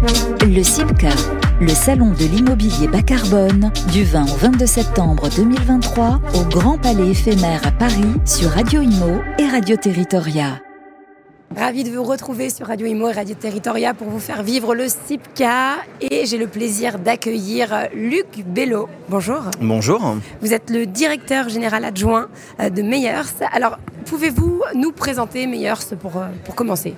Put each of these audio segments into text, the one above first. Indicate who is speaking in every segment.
Speaker 1: Le CIPCA, le salon de l'immobilier bas carbone, du 20 au 22 septembre 2023 au Grand Palais éphémère à Paris sur Radio Imo et Radio Territoria.
Speaker 2: Ravi de vous retrouver sur Radio Imo et Radio Territoria pour vous faire vivre le CIPCA. Et j'ai le plaisir d'accueillir Luc Bello. Bonjour.
Speaker 3: Bonjour.
Speaker 2: Vous êtes le directeur général adjoint euh, de Meyers. Alors, pouvez-vous nous présenter Meyers pour, euh, pour commencer?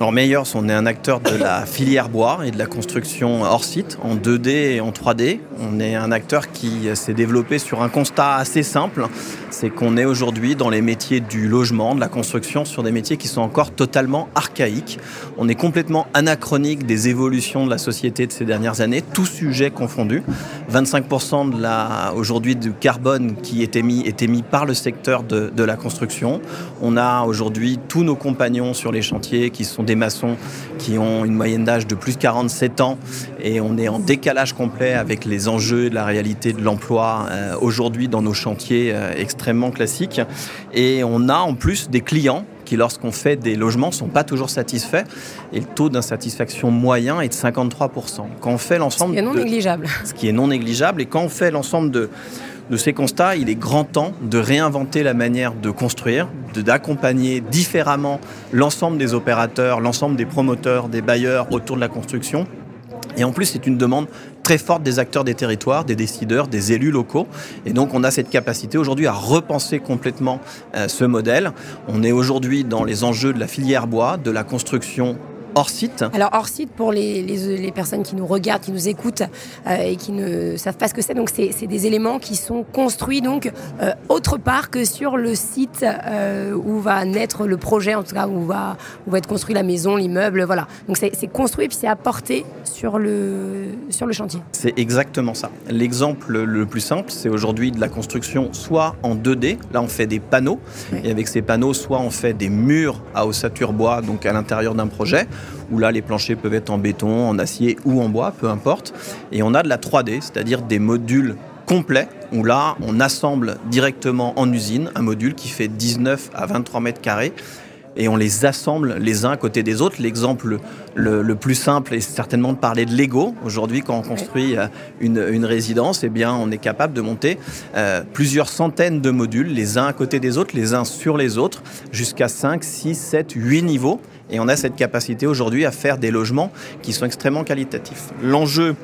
Speaker 3: Alors Meyers, on est un acteur de la filière bois et de la construction hors site, en 2D et en 3D. On est un acteur qui s'est développé sur un constat assez simple, c'est qu'on est aujourd'hui dans les métiers du logement, de la construction, sur des métiers qui sont encore totalement archaïques. On est complètement anachronique des évolutions de la société de ces dernières années, tous sujets confondus. 25% de la, aujourd'hui du carbone qui est émis est émis par le secteur de, de la construction. On a aujourd'hui tous nos compagnons sur les chantiers qui sont des maçons qui ont une moyenne d'âge de plus de 47 ans et on est en décalage complet avec les enjeux de la réalité de l'emploi euh, aujourd'hui dans nos chantiers euh, extrêmement classiques. Et on a en plus des clients qui, lorsqu'on fait des logements, ne sont pas toujours satisfaits. Et le taux d'insatisfaction moyen est de 53%. Quand on fait l'ensemble...
Speaker 2: Ce qui est non négligeable.
Speaker 3: Ce qui est non négligeable. Et quand on fait l'ensemble de, de ces constats, il est grand temps de réinventer la manière de construire, d'accompagner différemment l'ensemble des opérateurs, l'ensemble des promoteurs, des bailleurs autour de la construction. Et en plus, c'est une demande très forte des acteurs des territoires, des décideurs, des élus locaux. Et donc, on a cette capacité aujourd'hui à repenser complètement euh, ce modèle. On est aujourd'hui dans les enjeux de la filière bois, de la construction hors site?
Speaker 2: Alors hors site, pour les, les, personnes qui nous regardent, qui nous écoutent euh, et qui ne savent pas ce que c'est, donc c'est des éléments qui sont construits donc euh, autre part que sur le site euh, où va naître le projet, en tout cas où va, où va être construit la maison, l'immeuble, voilà. Donc c'est construit puis c'est apporté sur le, sur le chantier.
Speaker 3: C'est exactement ça. L'exemple le plus simple, c'est aujourd'hui de la construction soit en 2D, là on fait des panneaux, et avec ces panneaux, soit on fait des murs à ossature bois, donc à l'intérieur d'un projet, où là les planchers peuvent être en béton, en acier ou en bois, peu importe. Et on a de la 3D, c'est-à-dire des modules complets, où là on assemble directement en usine un module qui fait 19 à 23 mètres carrés et on les assemble les uns à côté des autres. L'exemple le, plus simple est certainement de parler de Lego. Aujourd'hui, quand on construit euh, une, résidence, eh bien, on est capable de monter euh, plusieurs centaines de modules, les uns à côté des autres, les uns sur les autres, jusqu'à 5, 6, 7, 8 niveaux. Et on a cette capacité aujourd'hui à faire des logements qui sont extrêmement qualitatifs. L'enjeu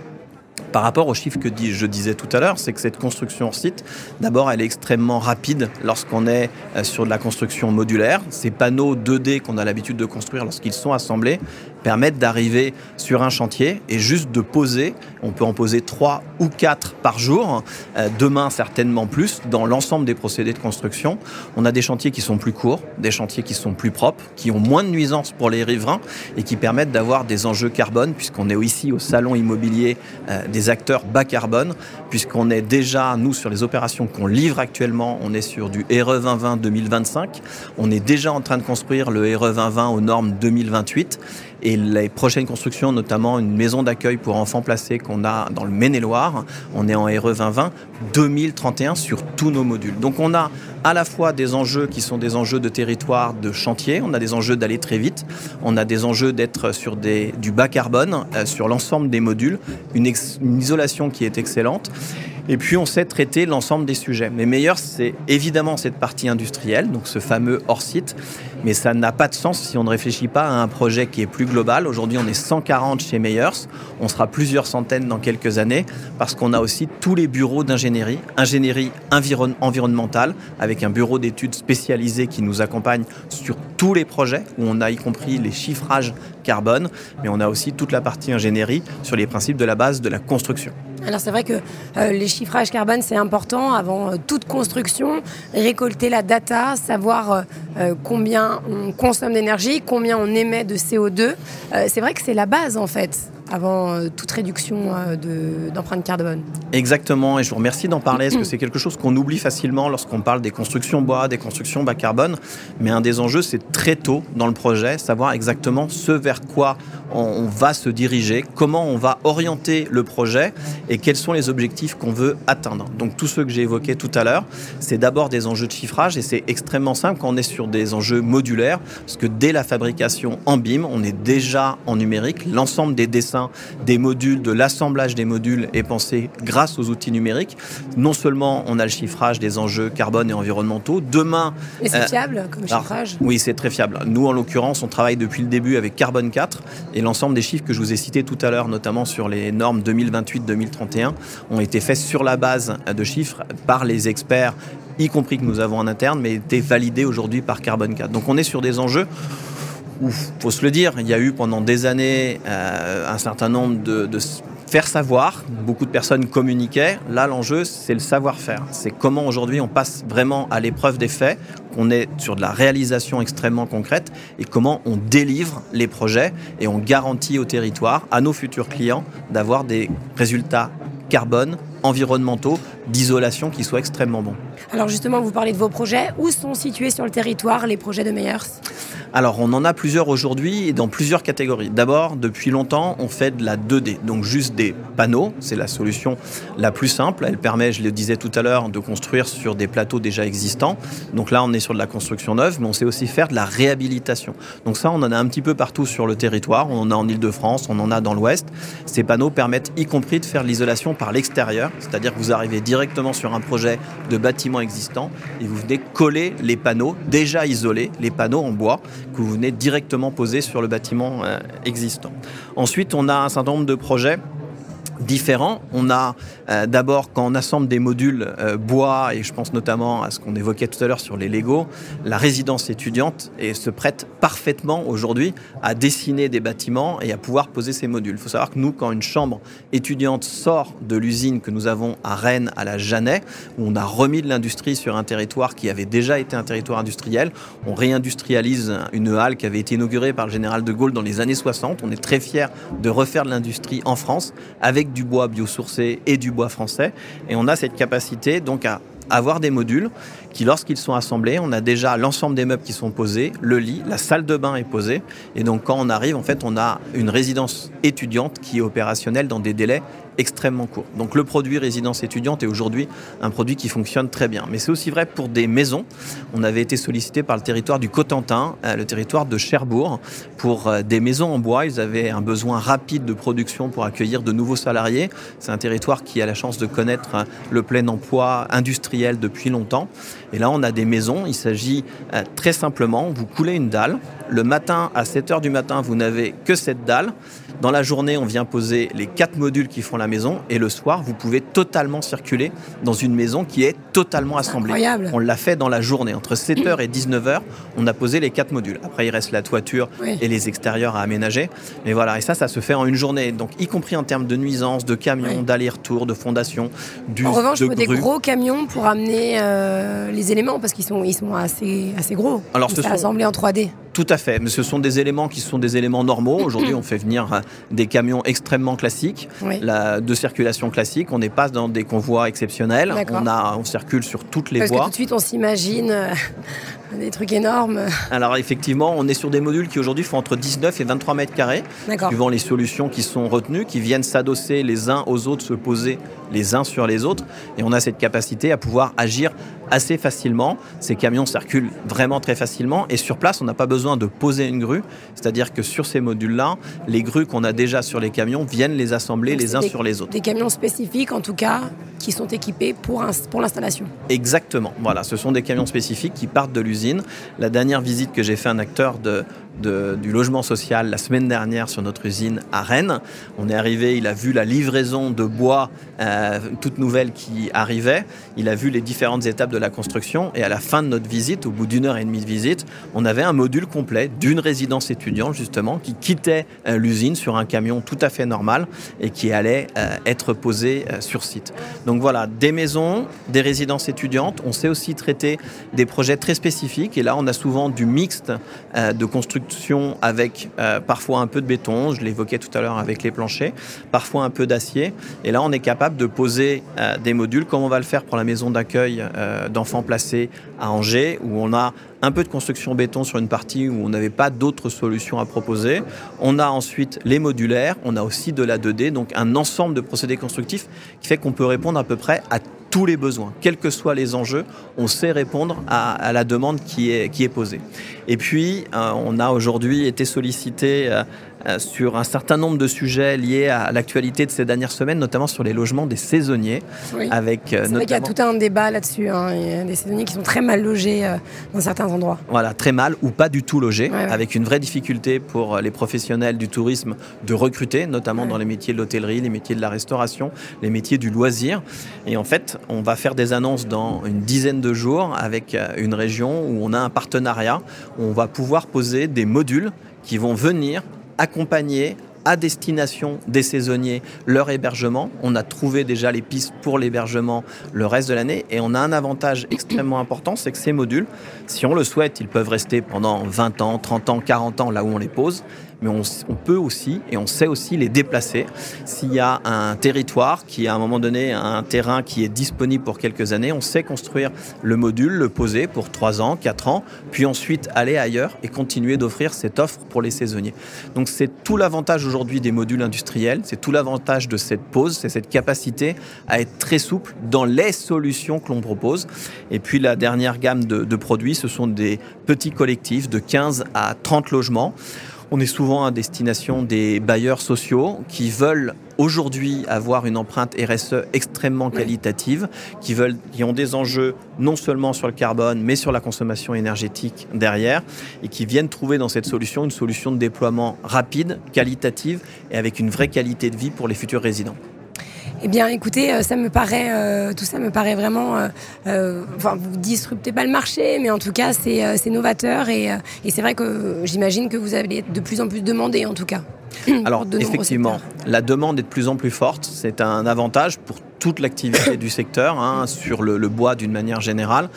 Speaker 3: par rapport aux chiffres que je disais tout à l'heure, c'est que cette construction site, d'abord, elle est extrêmement rapide lorsqu'on est euh, sur de la construction modulaire. Ces panneaux 2D qu'on a l'habitude de construire lorsqu'ils sont assemblés permettent d'arriver sur un chantier et juste de poser. On peut en poser 3 ou 4 par jour, euh, demain certainement plus, dans l'ensemble des procédés de construction. On a des chantiers qui sont plus courts, des chantiers qui sont plus propres, qui ont moins de nuisances pour les riverains et qui permettent d'avoir des enjeux carbone, puisqu'on est ici au salon immobilier euh, des acteurs bas carbone, puisqu'on est déjà, nous, sur les opérations qu'on livre actuellement, on est sur du RE 2020 2025. On est déjà en train de construire le RE 2020 aux normes 2028. Et les prochaines constructions, notamment une maison d'accueil pour enfants placés qu'on a dans le Maine-et-Loire, on est en RE 2020 2031 sur tous nos modules. Donc on a à la fois des enjeux qui sont des enjeux de territoire, de chantier, on a des enjeux d'aller très vite, on a des enjeux d'être sur du bas carbone, euh, sur l'ensemble des modules, une isolation qui est excellente. Et puis on sait traiter l'ensemble des sujets. Mais meilleur, c'est évidemment cette partie industrielle, donc ce fameux hors-site. Mais ça n'a pas de sens si on ne réfléchit pas à un projet qui est plus global. Aujourd'hui, on est 140 chez Meyers. On sera plusieurs centaines dans quelques années parce qu'on a aussi tous les bureaux d'ingénierie, ingénierie environnementale, avec un bureau d'études spécialisé qui nous accompagne sur tous les projets, où on a y compris les chiffrages carbone, mais on a aussi toute la partie ingénierie sur les principes de la base de la construction.
Speaker 2: Alors c'est vrai que euh, les chiffrages carbone, c'est important avant euh, toute construction, récolter la data, savoir euh, combien on consomme d'énergie, combien on émet de CO2. c'est vrai que c'est la base en fait avant euh, toute réduction euh, d'empreinte carbone.
Speaker 3: Exactement, et je vous remercie d'en parler, parce que c'est quelque chose qu'on oublie facilement lorsqu'on parle des constructions bois, des constructions bas carbone, mais un des enjeux, c'est très tôt dans le projet, savoir exactement ce vers quoi on, va se diriger, comment on va orienter le projet et quels sont les objectifs qu'on veut atteindre. Donc tout ce que j'ai évoqué tout à l'heure, c'est d'abord des enjeux de chiffrage, et c'est extrêmement simple quand on est sur des enjeux modulaires, parce que dès la fabrication en BIM, on est déjà en numérique, l'ensemble des dessins des modules, de l'assemblage des modules est pensé grâce aux outils numériques. Non seulement on a le chiffrage des enjeux carbone et environnementaux, demain...
Speaker 2: Et c'est fiable comme chiffrage?
Speaker 3: Oui, c'est très fiable. Nous, en l'occurrence, on travaille depuis le début avec Carbone 4 et l'ensemble des chiffres que je vous ai cités tout à l'heure, notamment sur les normes 2028-2031, ont été faits sur la base de chiffres par les experts y compris que nous avons en interne, mais été validés aujourd'hui par Carbone 4. Donc on est sur des enjeux où, faut se le dire, il y a eu pendant des années euh, un certain nombre de, de faire savoir. Beaucoup de personnes communiquaient. Là, l'enjeu, c'est le savoir-faire. C'est comment aujourd'hui on passe vraiment à l'épreuve des faits, qu'on est sur de la réalisation extrêmement concrète et comment on délivre les projets et on garantit au territoire, à nos futurs clients, d'avoir des résultats carbone, environnementaux, d'isolation qui soient extrêmement bons.
Speaker 2: Alors justement, vous parlez de vos projets. Où sont situés sur le territoire les projets de Meyers?
Speaker 3: Alors, on en a plusieurs aujourd'hui et dans plusieurs catégories. D'abord, depuis longtemps, on fait de la 2D, donc juste des panneaux. C'est la solution la plus simple. Elle permet, je le disais tout à l'heure, de construire sur des plateaux déjà existants. Donc là, on est sur de la construction neuve, mais on sait aussi faire de la réhabilitation. Donc ça, on en a un petit peu partout sur le territoire. On en a en Ile-de-France, on en a dans l'Ouest. Ces panneaux permettent y compris de faire l'isolation par l'extérieur, c'est-à-dire que vous arrivez directement sur un projet de bâtiment existant et vous venez coller les panneaux déjà isolés, les panneaux en bois que vous venez directement poser sur le bâtiment euh, existant. Ensuite, on a un certain nombre de projets différents. On a euh, d'abord, quand on assemble des modules euh, bois, et je pense notamment à ce qu'on évoquait tout à l'heure sur les Lego, la résidence étudiante et se prête parfaitement aujourd'hui à dessiner des bâtiments et à pouvoir poser ces modules. Il faut savoir que nous, quand une chambre étudiante sort de l'usine que nous avons à Rennes, à la Jeannet, où on a remis de l'industrie sur un territoire qui avait déjà été un territoire industriel, on réindustrialise une halle qui avait été inaugurée par le général de Gaulle dans les années 60. On est très fiers de refaire de l'industrie en France avec du bois biosourcé et du bois français. Et on a cette capacité donc à avoir des modules qui, lorsqu'ils sont assemblés, on a déjà l'ensemble des meubles qui sont posés, le lit, la salle de bain est posée. Et donc, quand on arrive, en fait, on a une résidence étudiante qui est opérationnelle dans des délais extrêmement court. Donc le produit résidence étudiante est aujourd'hui un produit qui fonctionne très bien. Mais c'est aussi vrai pour des maisons. On avait été sollicité par le territoire du Cotentin, euh, le territoire de Cherbourg, pour euh, des maisons en bois. Ils avaient un besoin rapide de production pour accueillir de nouveaux salariés. C'est un territoire qui a la chance de connaître euh, le plein emploi industriel depuis longtemps. Et là, on a des maisons. Il s'agit très simplement, vous coulez une dalle. Le matin, à 7 h du matin, vous n'avez que cette dalle. Dans la journée, on vient poser les quatre modules qui font la maison et le soir, vous pouvez totalement circuler dans une maison qui est totalement assemblée.
Speaker 2: Incroyable.
Speaker 3: On l'a fait dans la journée. Entre 7h et 19h, on a posé les quatre modules. Après, il reste la toiture et les extérieurs à aménager. Mais voilà, et ça, ça se fait en une journée. Donc, y compris en termes de nuisance, de camions, d'aller-retour, de fondation, du
Speaker 2: En revanche,
Speaker 3: il
Speaker 2: faut des gros camions pour amener euh, les éléments parce qu'ils sont, ils sont assez, assez gros.
Speaker 3: Alors, ce
Speaker 2: sont... assemblés en 3D.
Speaker 3: Tout à fait, mais ce sont des éléments qui sont des éléments normaux. Aujourd'hui, on fait venir euh, des camions extrêmement classiques, la, de circulation classique. On n'est pas dans des convois exceptionnels. On, a, on circule sur toutes les
Speaker 2: Parce
Speaker 3: voies.
Speaker 2: Que tout de suite, on s'imagine euh, des trucs énormes.
Speaker 3: Alors effectivement, on est sur des modules qui aujourd'hui font entre 19 et 23 mètres carrés, suivant les solutions qui sont retenues, qui viennent s'adosser les uns aux autres, se poser les uns sur les autres. Et on a cette capacité à pouvoir agir assez facilement. Ces camions circulent vraiment très facilement et sur place, on n'a pas besoin de poser une grue. C'est-à-dire que sur ces modules-là, les grues qu'on a déjà sur les camions viennent les assembler les uns sur les autres.
Speaker 2: Des camions spécifiques, en tout cas, qui sont équipés pour, pour l'installation.
Speaker 3: Exactement. Voilà, ce sont des camions spécifiques qui partent de l'usine. La dernière visite que j'ai fait un acteur de, du logement social la semaine dernière sur notre usine à Rennes. On est arrivé, il a vu la livraison de bois euh, toute nouvelle qui arrivait. Il a vu les différentes étapes de la construction et à la fin de notre visite, au bout d'une heure et demie de visite, on avait un module complet d'une résidence étudiante justement qui quittait euh, l'usine sur un camion tout à fait normal et qui allait euh, être posé sur site. Donc voilà, des maisons, des résidences étudiantes. On sait aussi traiter des projets très spécifiques et là on a souvent du mixte de construction avec euh, parfois un peu de béton, je l'évoquais tout à l'heure avec les planchers, parfois un peu d'acier. Et là, on est capable de poser euh, des modules, comme on va le faire pour la maison d'accueil euh, d'enfants placés à Angers, où on a un peu de construction béton sur une partie où on n'avait pas d'autres solutions à proposer. On a ensuite les modulaires, on a aussi de la 2D, donc un ensemble de procédés constructifs qui fait qu'on peut répondre à peu près à tous les besoins, quels que soient les enjeux, on sait répondre à, la demande qui est, posée. Et puis, euh, on a aujourd'hui été sollicité euh, sur un certain nombre de sujets liés à l'actualité de ces dernières semaines, notamment sur les logements des saisonniers.
Speaker 2: Avec, euh, C'est vrai qu'il y a tout un débat là-dessus. Hein. Il y a des saisonniers qui sont très mal logés euh, dans certains endroits.
Speaker 3: Voilà, très mal ou pas du tout logés, avec une vraie difficulté pour les professionnels du tourisme de recruter, notamment dans les métiers de l'hôtellerie, les métiers de la restauration, les métiers du loisir. Et en fait, on va faire des annonces dans une dizaine de jours avec une région où on a un partenariat, où on va pouvoir poser des modules qui vont venir accompagner à destination des saisonniers leur hébergement. On a trouvé déjà les pistes pour l'hébergement le reste de l'année et on a un avantage extrêmement important, c'est que ces modules, si on le souhaite, ils peuvent rester pendant 20 ans, 30 ans, 40 ans là où on les pose mais on, peut aussi et on sait aussi les déplacer. S'il y a un territoire qui, à un moment donné, a un terrain qui est disponible pour quelques années, on sait construire le module, le poser pour 3 ans, 4 ans, puis ensuite aller ailleurs et continuer d'offrir cette offre pour les saisonniers. Donc c'est tout l'avantage aujourd'hui des modules industriels, c'est tout l'avantage de cette pose, c'est cette capacité à être très souple dans les solutions que l'on propose. Et puis la dernière gamme de produits, ce sont des petits collectifs de 15 à 30 logements. On est souvent à destination des bailleurs sociaux qui veulent aujourd'hui avoir une empreinte RSE extrêmement qualitative, qui, veulent, qui ont des enjeux non seulement sur le carbone, mais sur la consommation énergétique derrière, et qui viennent trouver dans cette solution une solution de déploiement rapide, qualitative et avec une vraie qualité de vie pour les futurs résidents.
Speaker 2: Eh bien, écoutez, euh, ça me paraît, euh, tout ça me paraît vraiment. Euh, enfin, vous disruptez pas le marché, mais en tout cas, c'est novateur et, et c'est vrai que j'imagine que vous allez être de plus en plus demandé, en tout cas.
Speaker 3: Alors, effectivement, la demande est de plus en plus forte. C'est un avantage pour toute l'activité du secteur, hein, sur le, le bois d'une manière générale.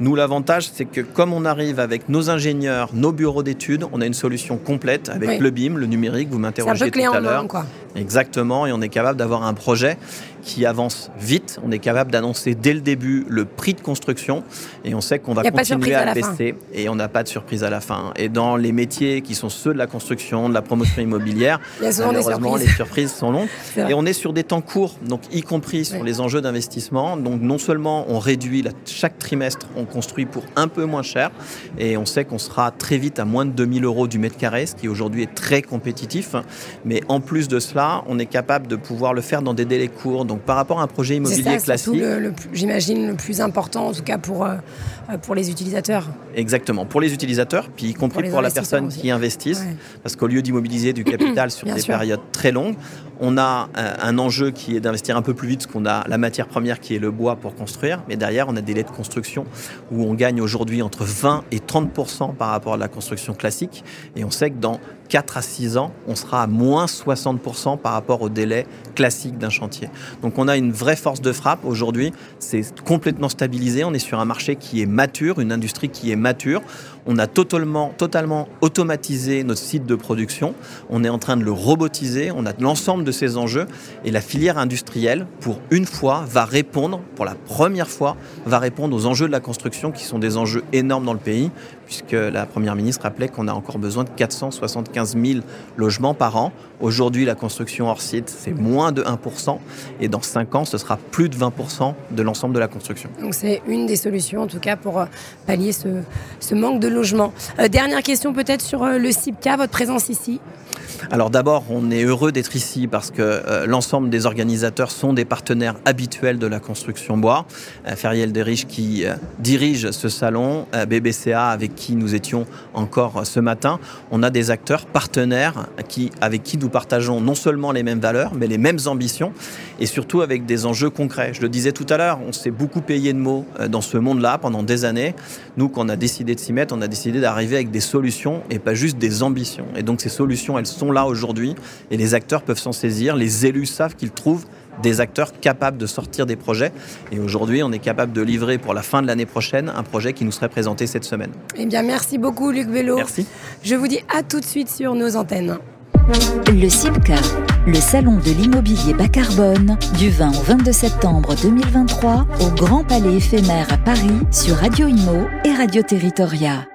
Speaker 3: Nous, l'avantage, c'est que comme on arrive avec nos ingénieurs, nos bureaux d'études, on a une solution complète avec le BIM, le numérique, vous m'interrogez tout à l'heure. Exactement, et on est capable d'avoir un projet qui avance vite. On est capable d'annoncer dès le début le prix de construction et on sait qu'on va continuer à, baisser et on n'a pas de surprise à la fin. Et dans les métiers qui sont ceux de la construction, de la promotion immobilière, malheureusement les surprises sont longues et on est sur des temps courts, donc y compris sur les enjeux d'investissement. Donc non seulement on réduit chaque trimestre, on construit pour un peu moins cher et on sait qu'on sera très vite à moins de 2000 euros du mètre carré, ce qui aujourd'hui est très compétitif. Mais en plus de cela, on est capable de pouvoir le faire dans des délais courts. Donc par rapport à un projet immobilier classique.
Speaker 2: J'imagine le plus important, en tout cas pour, euh, pour les utilisateurs.
Speaker 3: Exactement, pour les utilisateurs, puis y compris pour, la personne qui investisse. Parce qu'au lieu d'immobiliser du capital sur des périodes très longues, on a euh, un enjeu qui est d'investir un peu plus vite, parce qu'on a la matière première qui est le bois pour construire, mais derrière, on a des délais de construction où on gagne aujourd'hui entre 20 et 30% par rapport à la construction classique. Et on sait que dans 4 à 6 ans, on sera à moins 60% par rapport au délai classique d'un chantier. Donc on a une vraie force de frappe aujourd'hui, c'est complètement stabilisé, on est sur un marché qui est mature, une industrie qui est mature. On a totalement, totalement automatisé notre site de production, on est en train de le robotiser, on a l'ensemble de ces enjeux et la filière industrielle, pour une fois, va répondre, pour la première fois, va répondre aux enjeux de la construction qui sont des enjeux énormes dans le pays, puisque la Première ministre rappelait qu'on a encore besoin de 475 000 logements par an. Aujourd'hui, la construction hors site, c'est moins de 1%, et dans 5 ans, ce sera plus de 20% de l'ensemble de la construction.
Speaker 2: Donc c'est une des solutions, en tout cas, pour euh, pallier ce, manque de Euh, dernière question peut-être sur euh, le CIPCA, votre présence ici
Speaker 3: alors d'abord, on est heureux d'être ici parce que euh, l'ensemble des organisateurs sont des partenaires habituels de la construction bois. Euh, Feriel Derich qui euh, dirige ce salon, BBCA avec qui nous étions encore ce matin. On a des acteurs partenaires qui, avec qui nous partageons non seulement les mêmes valeurs, mais les mêmes ambitions et surtout avec des enjeux concrets. Je le disais tout à l'heure, on s'est beaucoup payé de mots dans ce monde-là pendant des années. Nous, quand on a décidé de s'y mettre, on a décidé d'arriver avec des solutions et pas juste des ambitions. Et donc ces solutions, elles sont là aujourd'hui et les acteurs peuvent s'en saisir. Les élus savent qu'ils trouvent des acteurs capables de sortir des projets. Et aujourd'hui, on est capable de livrer pour la fin de l'année prochaine un projet qui nous serait présenté cette semaine.
Speaker 2: Eh bien, merci beaucoup, Luc Vélo.
Speaker 3: Merci.
Speaker 2: Je vous dis à tout de suite sur nos antennes.
Speaker 1: Le CIPCA, le salon de l'immobilier bas carbone, du 20 au 22 septembre 2023 au Grand Palais éphémère à Paris sur Radio Imo et Radio Territoria.